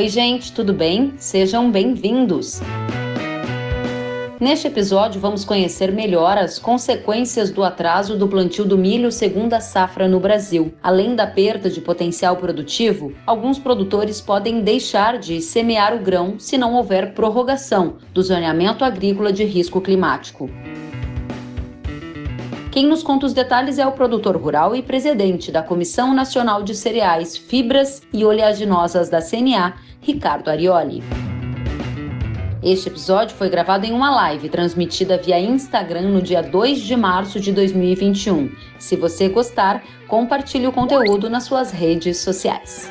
Oi, gente, tudo bem? Sejam bem-vindos! Neste episódio, vamos conhecer melhor as consequências do atraso do plantio do milho segunda safra no Brasil. Além da perda de potencial produtivo, alguns produtores podem deixar de semear o grão se não houver prorrogação do zoneamento agrícola de risco climático. Quem nos conta os detalhes é o produtor rural e presidente da Comissão Nacional de Cereais, Fibras e Oleaginosas da CNA, Ricardo Arioli. Este episódio foi gravado em uma live transmitida via Instagram no dia 2 de março de 2021. Se você gostar, compartilhe o conteúdo nas suas redes sociais.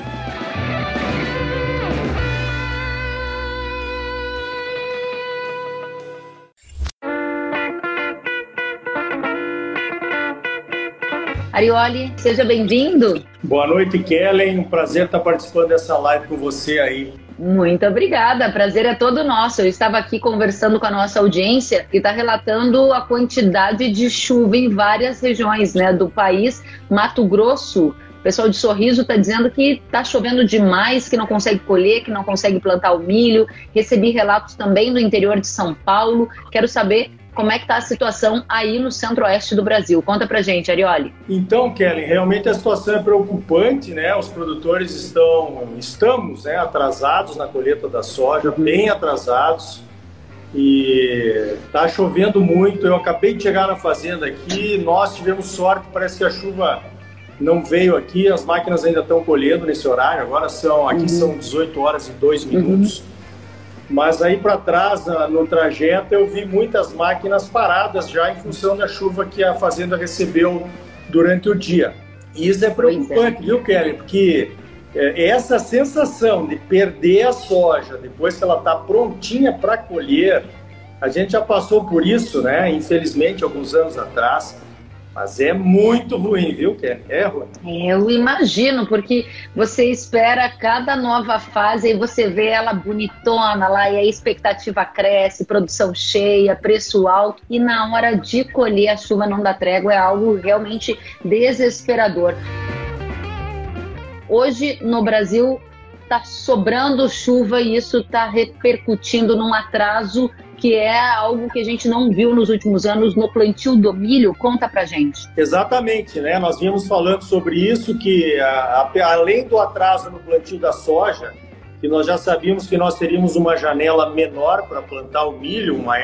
Arioli, seja bem-vindo. Boa noite, Kellen. Um prazer estar participando dessa live com você aí. Muito obrigada, prazer é todo nosso. Eu estava aqui conversando com a nossa audiência e está relatando a quantidade de chuva em várias regiões né, do país. Mato Grosso, o pessoal de Sorriso está dizendo que está chovendo demais, que não consegue colher, que não consegue plantar o milho. Recebi relatos também do interior de São Paulo. Quero saber como é que está a situação aí no centro-oeste do Brasil. Conta pra gente, Arioli. Então, Kelly, realmente a situação é preocupante, né? Os produtores estão, estamos né, atrasados na colheita da soja, bem atrasados. E está chovendo muito. Eu acabei de chegar na fazenda aqui, nós tivemos sorte, parece que a chuva não veio aqui, as máquinas ainda estão colhendo nesse horário. Agora são, aqui uhum. são 18 horas e 2 minutos. Uhum. Mas aí para trás, no trajeto, eu vi muitas máquinas paradas já em função da chuva que a fazenda recebeu durante o dia. E isso é preocupante, é. viu, Kelly? Porque é, essa sensação de perder a soja depois que ela está prontinha para colher, a gente já passou por isso, né? Infelizmente, alguns anos atrás. Mas é muito ruim, viu, Ken? É ruim. Eu imagino, porque você espera cada nova fase e você vê ela bonitona lá e a expectativa cresce, produção cheia, preço alto e na hora de colher a chuva não dá trégua, é algo realmente desesperador. Hoje no Brasil está sobrando chuva e isso está repercutindo num atraso que é algo que a gente não viu nos últimos anos no plantio do milho. Conta pra gente. Exatamente, né? Nós vimos falando sobre isso, que a, a, além do atraso no plantio da soja, que nós já sabíamos que nós teríamos uma janela menor para plantar o milho, uma,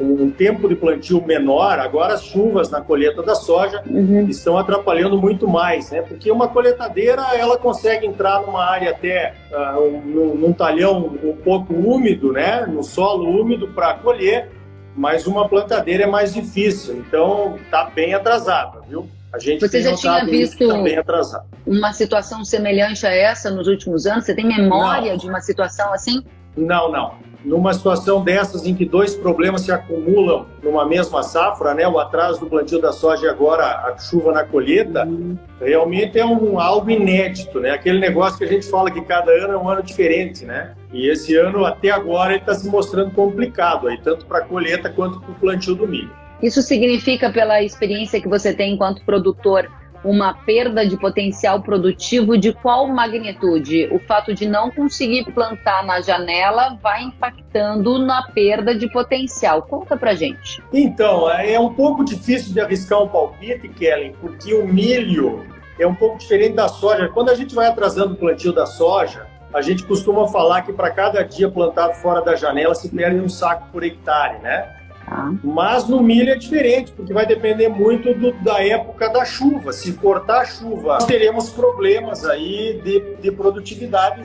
um tempo de plantio menor, agora as chuvas na colheita da soja uhum. estão atrapalhando muito mais, né? Porque uma coletadeira ela consegue entrar numa área até uh, um, num, talhão um pouco úmido, né? No solo úmido para colher, mas uma plantadeira é mais difícil, então está bem atrasada, viu? A gente Você já tinha visto tá uma situação semelhante a essa nos últimos anos? Você tem memória não. de uma situação assim? Não, não numa situação dessas em que dois problemas se acumulam numa mesma safra, né, o atraso do plantio da soja e agora a chuva na colheita, uhum. realmente é um algo inédito, né? Aquele negócio que a gente fala que cada ano é um ano diferente, né? E esse ano até agora ele está se mostrando complicado aí, tanto para a colheita quanto para o plantio do milho. Isso significa, pela experiência que você tem enquanto produtor, uma perda de potencial produtivo de qual magnitude? O fato de não conseguir plantar na janela vai impactando na perda de potencial. Conta pra gente. Então, é um pouco difícil de arriscar um palpite, Kellen, porque o milho é um pouco diferente da soja. Quando a gente vai atrasando o plantio da soja, a gente costuma falar que para cada dia plantado fora da janela se perde um saco por hectare, né? Tá. Mas no milho é diferente, porque vai depender muito do, da época da chuva. Se cortar a chuva, teremos problemas aí de, de produtividade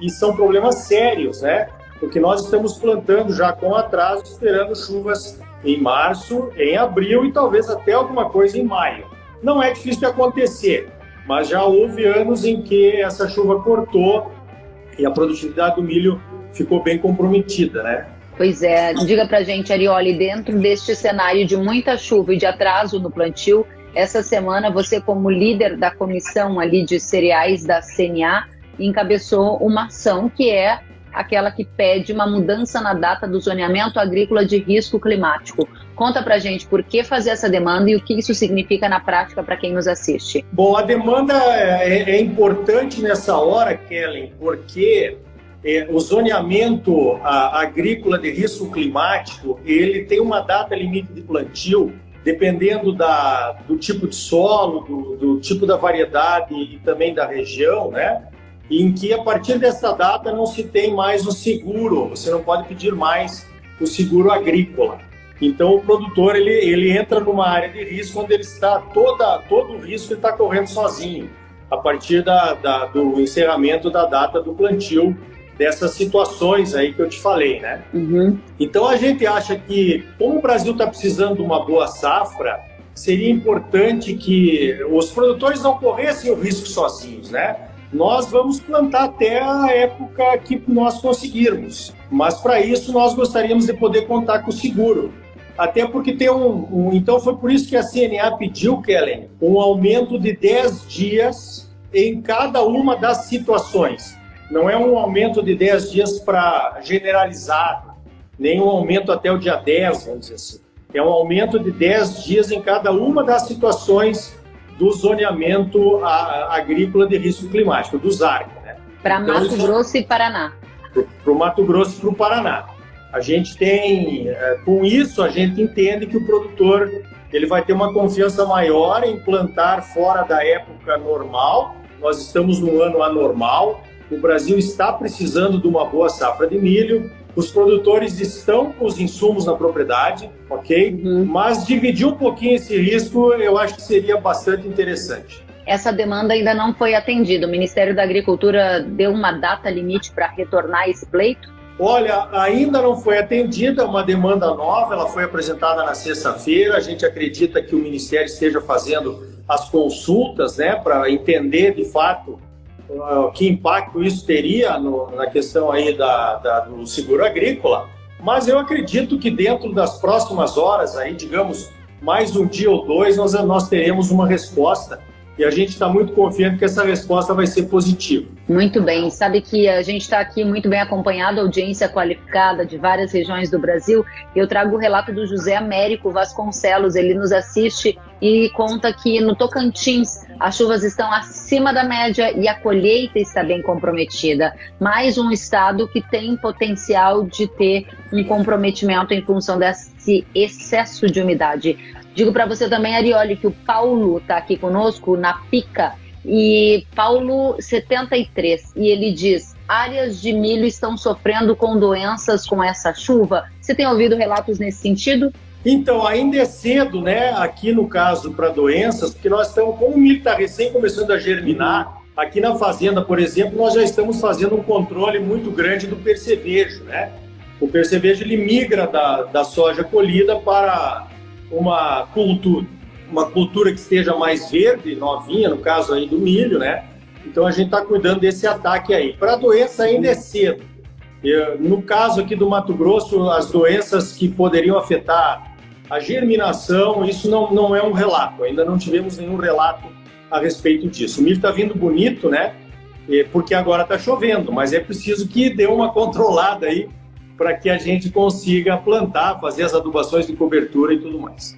e são problemas sérios, né? Porque nós estamos plantando já com atraso, esperando chuvas em março, em abril e talvez até alguma coisa em maio. Não é difícil de acontecer, mas já houve anos em que essa chuva cortou e a produtividade do milho ficou bem comprometida, né? Pois é, diga pra gente, Arioli, dentro deste cenário de muita chuva e de atraso no plantio, essa semana você, como líder da comissão ali de cereais da CNA, encabeçou uma ação que é aquela que pede uma mudança na data do zoneamento agrícola de risco climático. Conta pra gente por que fazer essa demanda e o que isso significa na prática para quem nos assiste. Bom, a demanda é, é importante nessa hora, Kellen, porque é, o zoneamento a, agrícola de risco climático, ele tem uma data limite de plantio, dependendo da, do tipo de solo, do, do tipo da variedade e também da região, né? em que a partir dessa data não se tem mais o seguro, você não pode pedir mais o seguro agrícola. Então o produtor ele, ele entra numa área de risco onde ele está toda todo o risco ele está correndo sozinho a partir da, da, do encerramento da data do plantio dessas situações aí que eu te falei, né? Uhum. Então a gente acha que como o Brasil está precisando de uma boa safra, seria importante que os produtores não corressem o risco sozinhos, né? nós vamos plantar até a época que nós conseguirmos. Mas para isso nós gostaríamos de poder contar com o seguro. Até porque tem um, um, Então foi por isso que a CNA pediu, Kellen, um aumento de 10 dias em cada uma das situações. Não é um aumento de 10 dias para generalizado, nem um aumento até o dia 10, vamos dizer assim. É um aumento de 10 dias em cada uma das situações do zoneamento agrícola de risco climático, do ZARC. Né? Para então, Mato Grosso e Paraná. Para o Mato Grosso e para o Paraná. A gente tem, é, com isso, a gente entende que o produtor ele vai ter uma confiança maior em plantar fora da época normal. Nós estamos num ano anormal. O Brasil está precisando de uma boa safra de milho. Os produtores estão com os insumos na propriedade, ok? Uhum. Mas dividir um pouquinho esse risco eu acho que seria bastante interessante. Essa demanda ainda não foi atendida. O Ministério da Agricultura deu uma data limite para retornar esse pleito? Olha, ainda não foi atendida, uma demanda nova, ela foi apresentada na sexta-feira. A gente acredita que o Ministério esteja fazendo as consultas, né, para entender de fato que impacto isso teria no, na questão aí da, da, do seguro agrícola, mas eu acredito que dentro das próximas horas, aí, digamos, mais um dia ou dois, nós, nós teremos uma resposta e a gente está muito confiante que essa resposta vai ser positiva. Muito bem. Sabe que a gente está aqui muito bem acompanhado, audiência qualificada de várias regiões do Brasil. Eu trago o relato do José Américo Vasconcelos. Ele nos assiste e conta que no Tocantins as chuvas estão acima da média e a colheita está bem comprometida. Mais um estado que tem potencial de ter um comprometimento em função desse excesso de umidade. Digo para você também, Arioli, que o Paulo está aqui conosco na Pica. E Paulo 73, e ele diz: áreas de milho estão sofrendo com doenças com essa chuva. Você tem ouvido relatos nesse sentido? Então, ainda é cedo, né? Aqui no caso para doenças, porque nós estamos, como o milho está recém começando a germinar, aqui na fazenda, por exemplo, nós já estamos fazendo um controle muito grande do percevejo, né? O percevejo ele migra da, da soja colhida para uma cultura, uma cultura que esteja mais verde, novinha, no caso aí do milho, né? Então a gente está cuidando desse ataque aí. Para doença ainda é cedo. No caso aqui do Mato Grosso, as doenças que poderiam afetar a germinação, isso não, não é um relato. Ainda não tivemos nenhum relato a respeito disso. O milho está vindo bonito, né? Porque agora está chovendo, mas é preciso que dê uma controlada aí para que a gente consiga plantar, fazer as adubações de cobertura e tudo mais.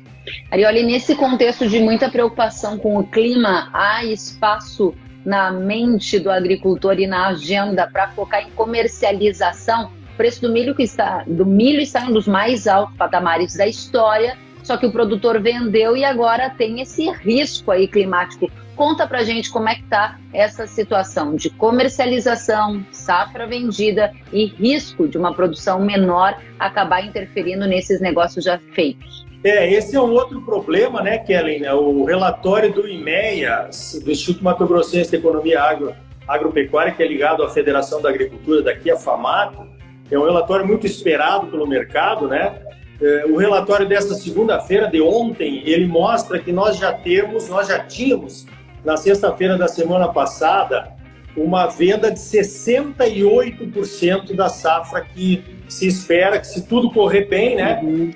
Arioli, nesse contexto de muita preocupação com o clima, há espaço na mente do agricultor e na agenda para focar em comercialização? Preço do milho que está do milho está em um dos mais altos patamares da história, só que o produtor vendeu e agora tem esse risco aí climático. Conta pra gente como é que tá essa situação de comercialização, safra vendida e risco de uma produção menor acabar interferindo nesses negócios já feitos. É, esse é um outro problema, né, Kellen? É o relatório do IMEA, do Instituto Mato Grossense de Economia Agro, Agropecuária, que é ligado à Federação da Agricultura daqui, a FAMATO, é um relatório muito esperado pelo mercado, né? É, o relatório desta segunda-feira, de ontem, ele mostra que nós já temos, nós já tínhamos na sexta-feira da semana passada, uma venda de 68% da safra que se espera que, se tudo correr bem, né, uhum.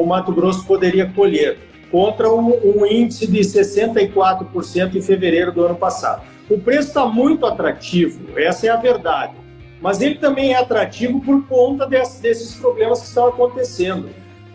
O Mato Grosso poderia colher, contra um, um índice de 64% em fevereiro do ano passado. O preço está muito atrativo, essa é a verdade, mas ele também é atrativo por conta desse, desses problemas que estão acontecendo.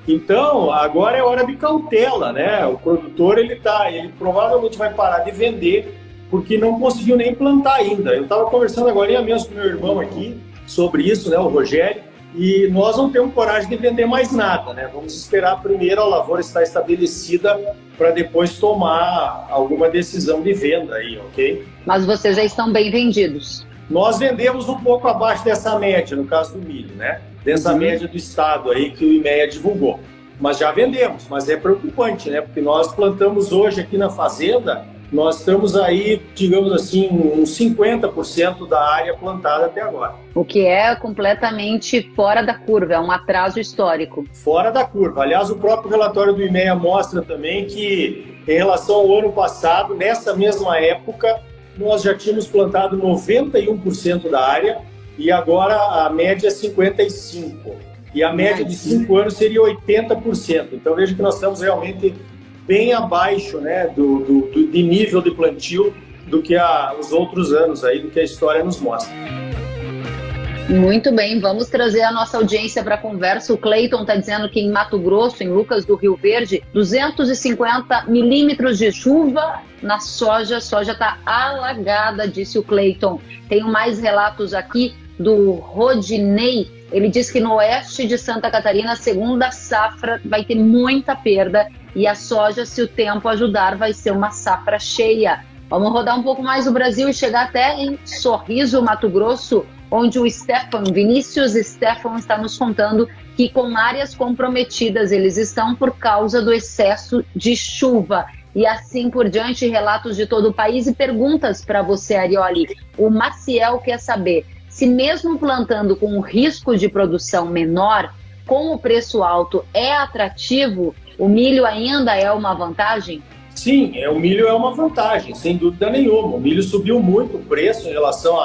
Então, agora é hora de cautela, né? O produtor ele tá, ele provavelmente vai parar de vender porque não conseguiu nem plantar ainda. Eu estava conversando agora mesmo com meu irmão aqui sobre isso, né, o Rogério, e nós não temos coragem de vender mais nada, né? Vamos esperar primeiro a lavoura estar estabelecida para depois tomar alguma decisão de venda aí, ok? Mas vocês já estão bem vendidos. Nós vendemos um pouco abaixo dessa média, no caso do milho, né? Dessa uhum. média do estado aí que o IMEA divulgou. Mas já vendemos, mas é preocupante, né? Porque nós plantamos hoje aqui na fazenda nós estamos aí, digamos assim, uns 50% da área plantada até agora. O que é completamente fora da curva, é um atraso histórico. Fora da curva. Aliás, o próprio relatório do IMEA mostra também que, em relação ao ano passado, nessa mesma época, nós já tínhamos plantado 91% da área e agora a média é 55%. E a média de 5 anos seria 80%. Então veja que nós estamos realmente bem abaixo né, do, do, do de nível de plantio do que a, os outros anos aí, do que a história nos mostra. Muito bem, vamos trazer a nossa audiência para a conversa. O Cleiton está dizendo que em Mato Grosso, em Lucas do Rio Verde, 250 milímetros de chuva na soja, a soja está alagada, disse o Cleiton. Tenho mais relatos aqui do Rodinei. Ele diz que no oeste de Santa Catarina, a segunda safra vai ter muita perda e a soja, se o tempo ajudar, vai ser uma safra cheia. Vamos rodar um pouco mais o Brasil e chegar até em Sorriso, Mato Grosso, onde o Stefan, Vinícius Stefan, está nos contando que com áreas comprometidas eles estão por causa do excesso de chuva. E assim por diante, relatos de todo o país e perguntas para você, Arioli. O Maciel quer saber se mesmo plantando com um risco de produção menor, com o preço alto é atrativo o milho ainda é uma vantagem? Sim, é, o milho é uma vantagem, sem dúvida nenhuma. O milho subiu muito o preço em relação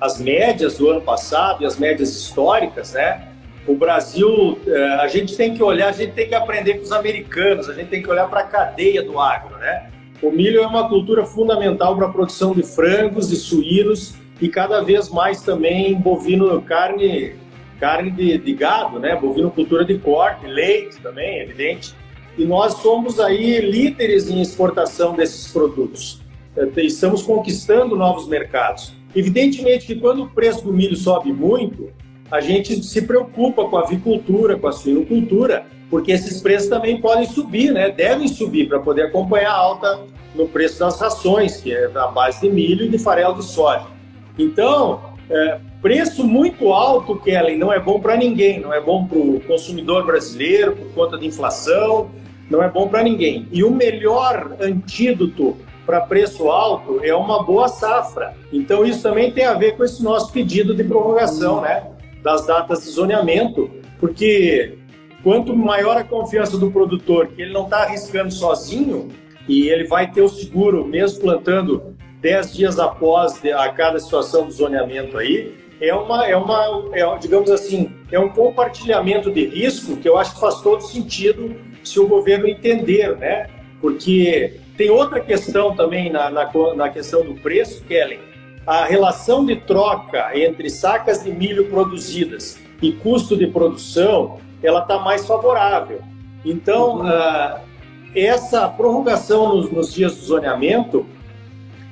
às médias do ano passado e as médias históricas, né? O Brasil, é, a gente tem que olhar, a gente tem que aprender com os americanos, a gente tem que olhar para a cadeia do agro, né? O milho é uma cultura fundamental para a produção de frangos e suínos e cada vez mais também bovino, carne, carne de, de gado, né? Bovino cultura de corte, leite também, evidente e nós somos aí líderes em exportação desses produtos. É, estamos conquistando novos mercados. Evidentemente que quando o preço do milho sobe muito, a gente se preocupa com a avicultura, com a suinocultura, porque esses preços também podem subir, né? Devem subir para poder acompanhar a alta no preço das rações, que é da base de milho e de farelo de soja. Então, é, preço muito alto, Kellen, não é bom para ninguém, não é bom para o consumidor brasileiro por conta de inflação, não é bom para ninguém. E o melhor antídoto para preço alto é uma boa safra. Então isso também tem a ver com esse nosso pedido de prorrogação, né, das datas de zoneamento, porque quanto maior a confiança do produtor que ele não está arriscando sozinho e ele vai ter o seguro mesmo plantando 10 dias após a cada situação do zoneamento aí, é uma, é uma é, digamos assim, é um compartilhamento de risco que eu acho que faz todo sentido se o governo entender, né? Porque tem outra questão também na, na, na questão do preço, Kellen. A relação de troca entre sacas de milho produzidas e custo de produção, ela está mais favorável. Então, uh, essa prorrogação nos, nos dias do zoneamento,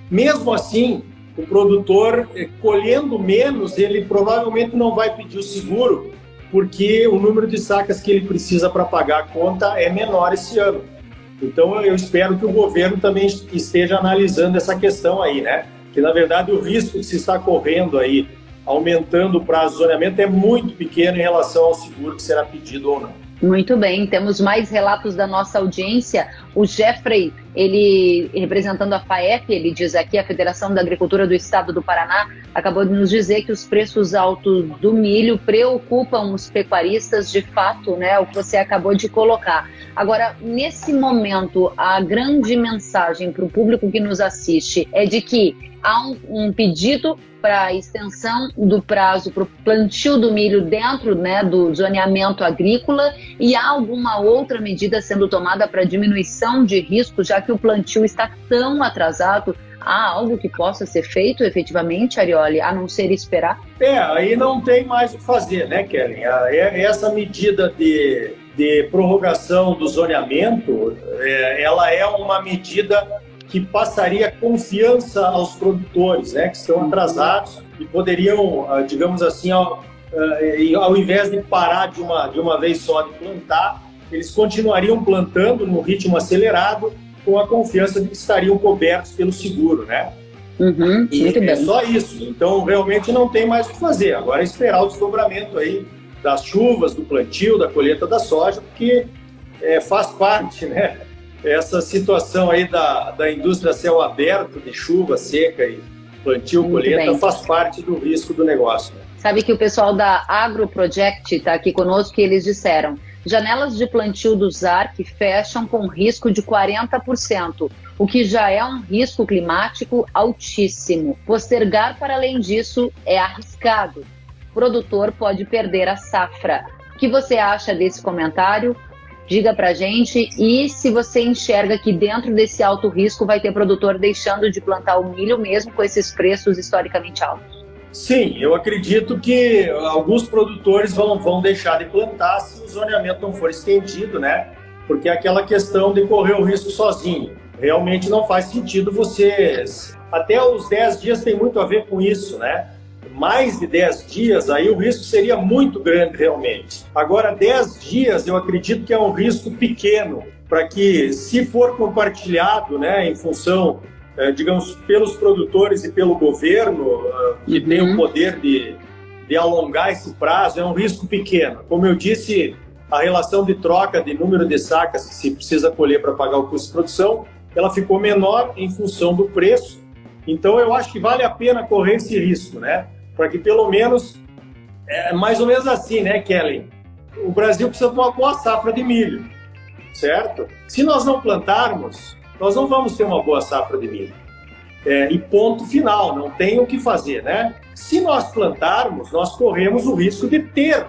mesmo assim, o produtor eh, colhendo menos, ele provavelmente não vai pedir o seguro, porque o número de sacas que ele precisa para pagar a conta é menor esse ano. Então eu espero que o governo também esteja analisando essa questão aí, né? Que na verdade o risco que se está correndo aí, aumentando o prazo de zoneamento, é muito pequeno em relação ao seguro que será pedido ou não. Muito bem, temos mais relatos da nossa audiência. O Jeffrey, ele representando a FAEP, ele diz aqui, a Federação da Agricultura do Estado do Paraná, acabou de nos dizer que os preços altos do milho preocupam os pecuaristas, de fato, né? O que você acabou de colocar. Agora, nesse momento, a grande mensagem para o público que nos assiste é de que há um, um pedido para extensão do prazo para o plantio do milho dentro né, do zoneamento agrícola e há alguma outra medida sendo tomada para diminuição de risco, já que o plantio está tão atrasado? Há algo que possa ser feito efetivamente, Arioli, a não ser esperar? É, aí não tem mais o que fazer, né, Kellen? É, essa medida de, de prorrogação do zoneamento, é, ela é uma medida que passaria confiança aos produtores, né, que estão atrasados e poderiam, ah, digamos assim, ao, ah, ao invés de parar de uma, de uma vez só de plantar, eles continuariam plantando no ritmo acelerado com a confiança de que estariam cobertos pelo seguro, né? Uhum, e é só isso. Então, realmente não tem mais o que fazer. Agora é esperar o desdobramento aí das chuvas, do plantio, da colheita da soja, porque é, faz parte, né? Essa situação aí da, da indústria céu aberto, de chuva seca e plantio, Muito colheita, bem. faz parte do risco do negócio. Sabe que o pessoal da Agro Project está aqui conosco e eles disseram janelas de plantio do ZARC fecham com risco de 40%, o que já é um risco climático altíssimo. Postergar para além disso é arriscado. O produtor pode perder a safra. O que você acha desse comentário? Diga pra gente e se você enxerga que dentro desse alto risco vai ter produtor deixando de plantar o milho mesmo com esses preços historicamente altos. Sim, eu acredito que alguns produtores vão, vão deixar de plantar se o zoneamento não for estendido, né? Porque é aquela questão de correr o risco sozinho. Realmente não faz sentido vocês. Até os 10 dias tem muito a ver com isso, né? Mais de 10 dias, aí o risco seria muito grande realmente. Agora, 10 dias eu acredito que é um risco pequeno, para que, se for compartilhado, né, em função é, digamos, pelos produtores e pelo governo, é, que uhum. tem o poder de, de alongar esse prazo, é um risco pequeno. Como eu disse, a relação de troca de número de sacas que se precisa colher para pagar o custo de produção, ela ficou menor em função do preço. Então, eu acho que vale a pena correr esse risco, né? Para que pelo menos, é mais ou menos assim, né, Kelly? O Brasil precisa de uma boa safra de milho, certo? Se nós não plantarmos, nós não vamos ter uma boa safra de milho. É, e ponto final, não tem o que fazer, né? Se nós plantarmos, nós corremos o risco de ter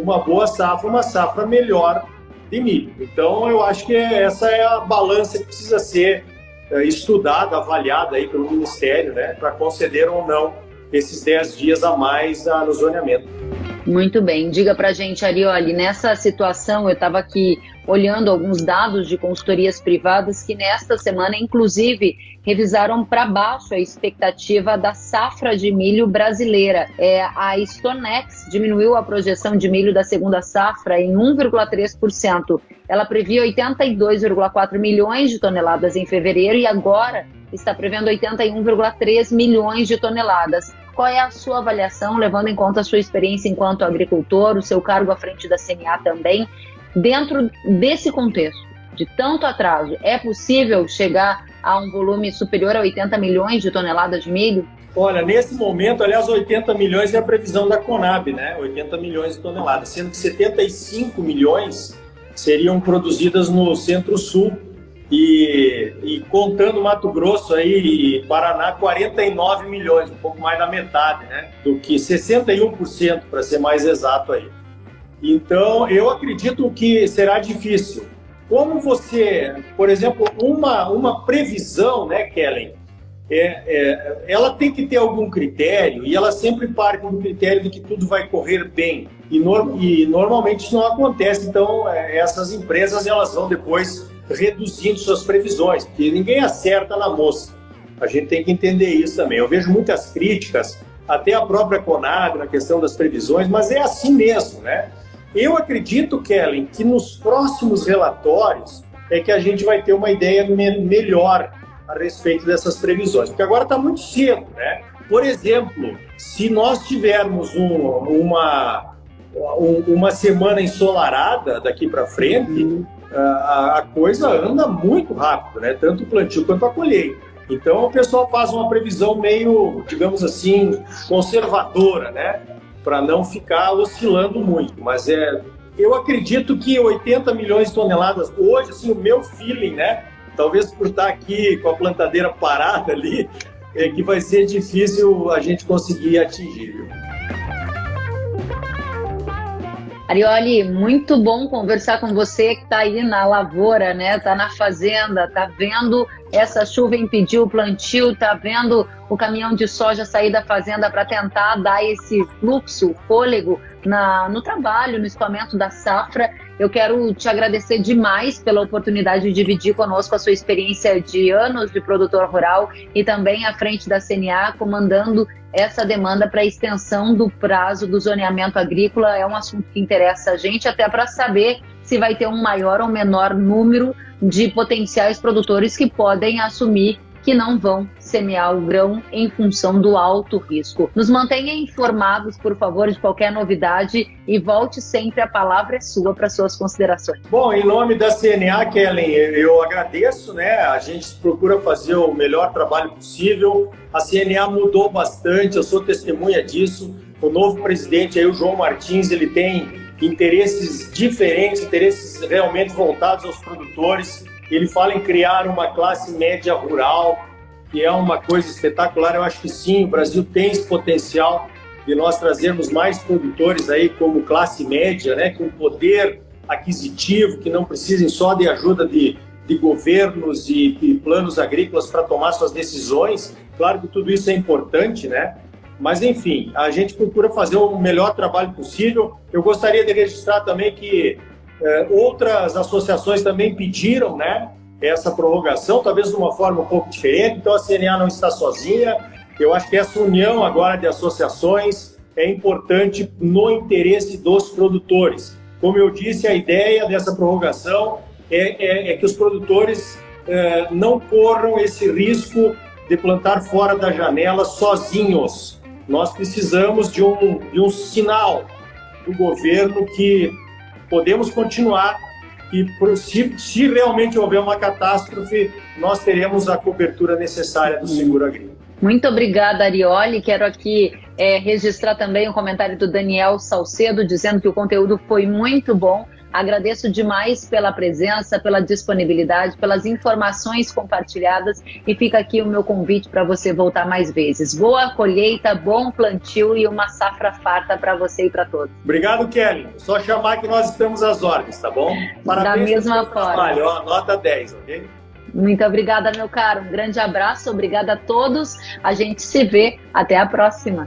uma boa safra, uma safra melhor de milho. Então, eu acho que essa é a balança que precisa ser é, estudada, avaliada aí pelo Ministério, né, para conceder ou não esses 10 dias a mais no zoneamento. Muito bem. Diga para gente, Arioli, nessa situação, eu estava aqui olhando alguns dados de consultorias privadas que nesta semana, inclusive, revisaram para baixo a expectativa da safra de milho brasileira. É, a Stonex diminuiu a projeção de milho da segunda safra em 1,3%. Ela previa 82,4 milhões de toneladas em fevereiro e agora está prevendo 81,3 milhões de toneladas. Qual é a sua avaliação, levando em conta a sua experiência enquanto agricultor, o seu cargo à frente da CNA também, dentro desse contexto? De tanto atraso, é possível chegar a um volume superior a 80 milhões de toneladas de milho? Olha, nesse momento, aliás, 80 milhões é a previsão da Conab, né? 80 milhões de toneladas, sendo que 75 milhões seriam produzidas no Centro-Sul e, e, contando Mato Grosso aí e Paraná, 49 milhões, um pouco mais da metade, né? Do que 61%, para ser mais exato aí. Então, eu acredito que será difícil. Como você, por exemplo, uma, uma previsão, né, Kellen? É, é, ela tem que ter algum critério e ela sempre parte do critério de que tudo vai correr bem. E, no, e normalmente isso não acontece. Então, é, essas empresas elas vão depois reduzindo suas previsões, porque ninguém acerta na moça. A gente tem que entender isso também. Eu vejo muitas críticas, até a própria Conab na questão das previsões, mas é assim mesmo, né? Eu acredito, Kellen, que nos próximos relatórios é que a gente vai ter uma ideia me melhor a respeito dessas previsões, porque agora está muito cedo, né? Por exemplo, se nós tivermos um, uma, um, uma semana ensolarada daqui para frente, uhum a, a coisa anda muito rápido, né? Tanto o plantio quanto a colheita. Então o pessoal faz uma previsão meio, digamos assim, conservadora, né? Para não ficar oscilando muito. Mas é, eu acredito que 80 milhões de toneladas hoje, assim, o meu feeling, né? Talvez por estar aqui com a plantadeira parada ali, é que vai ser difícil a gente conseguir atingir. Viu? Arioli, muito bom conversar com você que está aí na lavoura, né? Está na fazenda, está vendo essa chuva impedir o plantio, está vendo o caminhão de soja sair da fazenda para tentar dar esse fluxo, fôlego na, no trabalho, no escoamento da safra. Eu quero te agradecer demais pela oportunidade de dividir conosco a sua experiência de anos de produtor rural e também à frente da CNA, comandando essa demanda para extensão do prazo do zoneamento agrícola. É um assunto que interessa a gente, até para saber se vai ter um maior ou menor número de potenciais produtores que podem assumir que não vão semear o grão em função do alto risco. Nos mantenha informados, por favor, de qualquer novidade e volte sempre, a palavra é sua para suas considerações. Bom, em nome da CNA, Kellen, eu agradeço, né? A gente procura fazer o melhor trabalho possível. A CNA mudou bastante, eu sou testemunha disso. O novo presidente aí, o João Martins, ele tem interesses diferentes, interesses realmente voltados aos produtores ele fala em criar uma classe média rural, que é uma coisa espetacular. Eu acho que sim, o Brasil tem esse potencial de nós trazermos mais produtores aí como classe média, né, com poder aquisitivo, que não precisem só de ajuda de, de governos e, e planos agrícolas para tomar suas decisões. Claro que tudo isso é importante, né? Mas, enfim, a gente procura fazer o melhor trabalho possível. Eu gostaria de registrar também que outras associações também pediram né, essa prorrogação, talvez de uma forma um pouco diferente, então a CNA não está sozinha. Eu acho que essa união agora de associações é importante no interesse dos produtores. Como eu disse, a ideia dessa prorrogação é, é, é que os produtores é, não corram esse risco de plantar fora da janela sozinhos. Nós precisamos de um, de um sinal do governo que podemos continuar e se, se, realmente houver uma catástrofe, nós teremos a cobertura necessária do seguro agrícola. Muito obrigada, Arioli. Quero aqui é, registrar também o um comentário do Daniel Salcedo, dizendo que o conteúdo foi muito bom Agradeço demais pela presença, pela disponibilidade, pelas informações compartilhadas e fica aqui o meu convite para você voltar mais vezes. Boa colheita, bom plantio e uma safra farta para você e para todos. Obrigado, Kelly. Só chamar que nós estamos às ordens, tá bom? Parabéns da mesma forma. Trabalho, ó, nota 10, ok? Muito obrigada, meu caro. Um grande abraço, obrigada a todos. A gente se vê. Até a próxima.